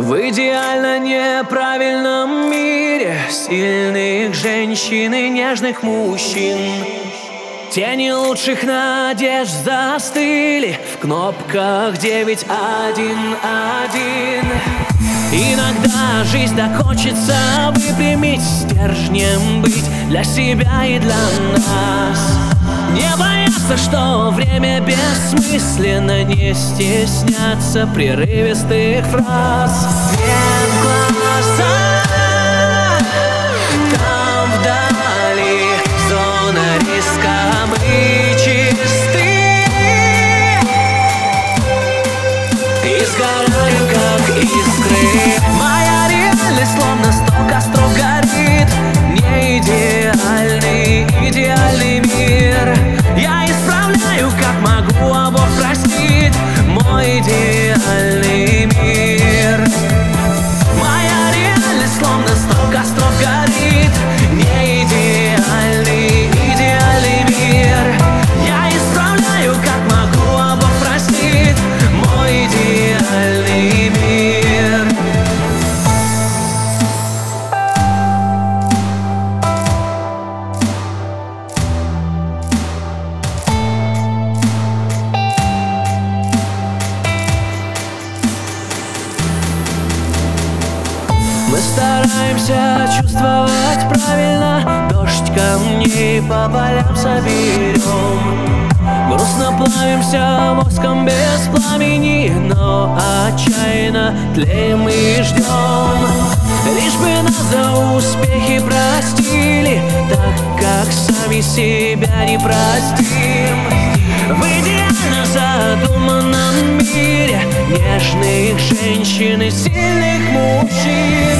В идеально неправильном мире Сильных женщин и нежных мужчин. Тени лучших надежд застыли В кнопках 911 Иногда жизнь закончится Выпрямить стержнем быть Для себя и для нас Не бояться, что время бессмысленно Не стесняться прерывистых фраз. Нет стараемся чувствовать правильно. Дождь камней по полям соберем Грустно плавимся воском без пламени Но отчаянно тлеем и ждем Лишь бы нас за успехи простили Так как сами себя не простим. В идеально задуманном мире Нежных женщин и сильных мужчин.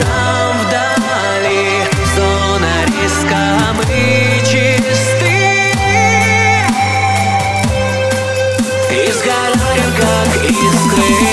Там вдали зона риска Мы чисты. И как искры